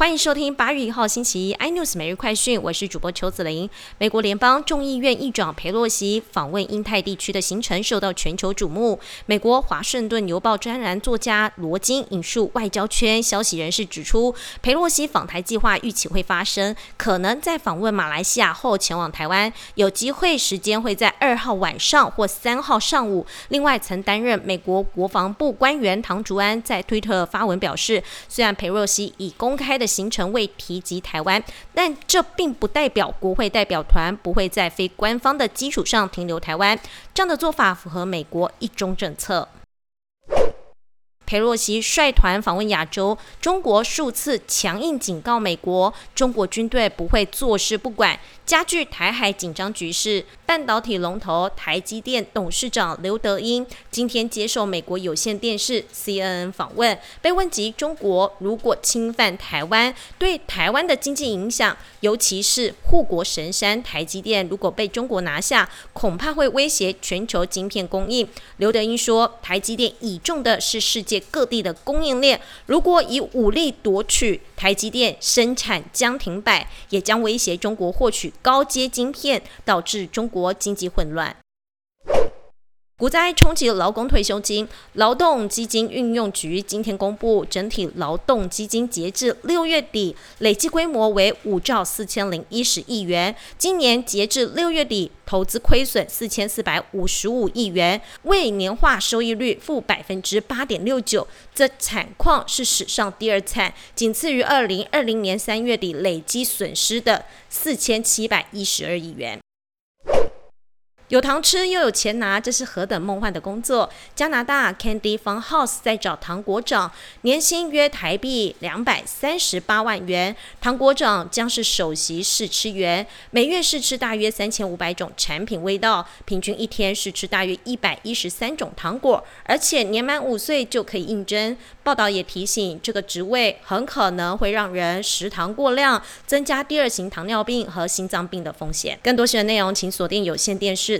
欢迎收听八月一号星期一 iNews 每日快讯，我是主播邱子玲。美国联邦众议院议长佩洛西访问印太地区的行程受到全球瞩目。美国华盛顿邮报专栏作家罗金引述外交圈消息人士指出，佩洛西访台计划预期会发生，可能在访问马来西亚后前往台湾，有机会时间会在二号晚上或三号上午。另外，曾担任美国国防部官员唐竹安在推特发文表示，虽然佩洛西已公开的。行程未提及台湾，但这并不代表国会代表团不会在非官方的基础上停留台湾。这样的做法符合美国一中政策。佩洛西率团访问亚洲，中国数次强硬警告美国，中国军队不会坐视不管，加剧台海紧张局势。半导体龙头台积电董事长刘德英今天接受美国有线电视 CNN 访问，被问及中国如果侵犯台湾对台湾的经济影响，尤其是护国神山台积电如果被中国拿下，恐怕会威胁全球晶片供应。刘德英说，台积电倚重的是世界各地的供应链，如果以武力夺取台积电生产将停摆，也将威胁中国获取高阶晶片，导致中国。经济混乱。股灾冲击劳工退休金，劳动基金运用局今天公布，整体劳动基金截至六月底累计规模为五兆四千零一十亿元。今年截至六月底，投资亏损四千四百五十五亿元，为年化收益率负百分之八点六九，这惨况是史上第二惨，仅次于二零二零年三月底累计损失的四千七百一十二亿元。有糖吃又有钱拿，这是何等梦幻的工作！加拿大 Candy Fun House 在找糖果长，年薪约台币两百三十八万元。糖果长将是首席试吃员，每月试吃大约三千五百种产品味道，平均一天试吃大约一百一十三种糖果，而且年满五岁就可以应征。报道也提醒，这个职位很可能会让人食糖过量，增加第二型糖尿病和心脏病的风险。更多新闻内容，请锁定有线电视。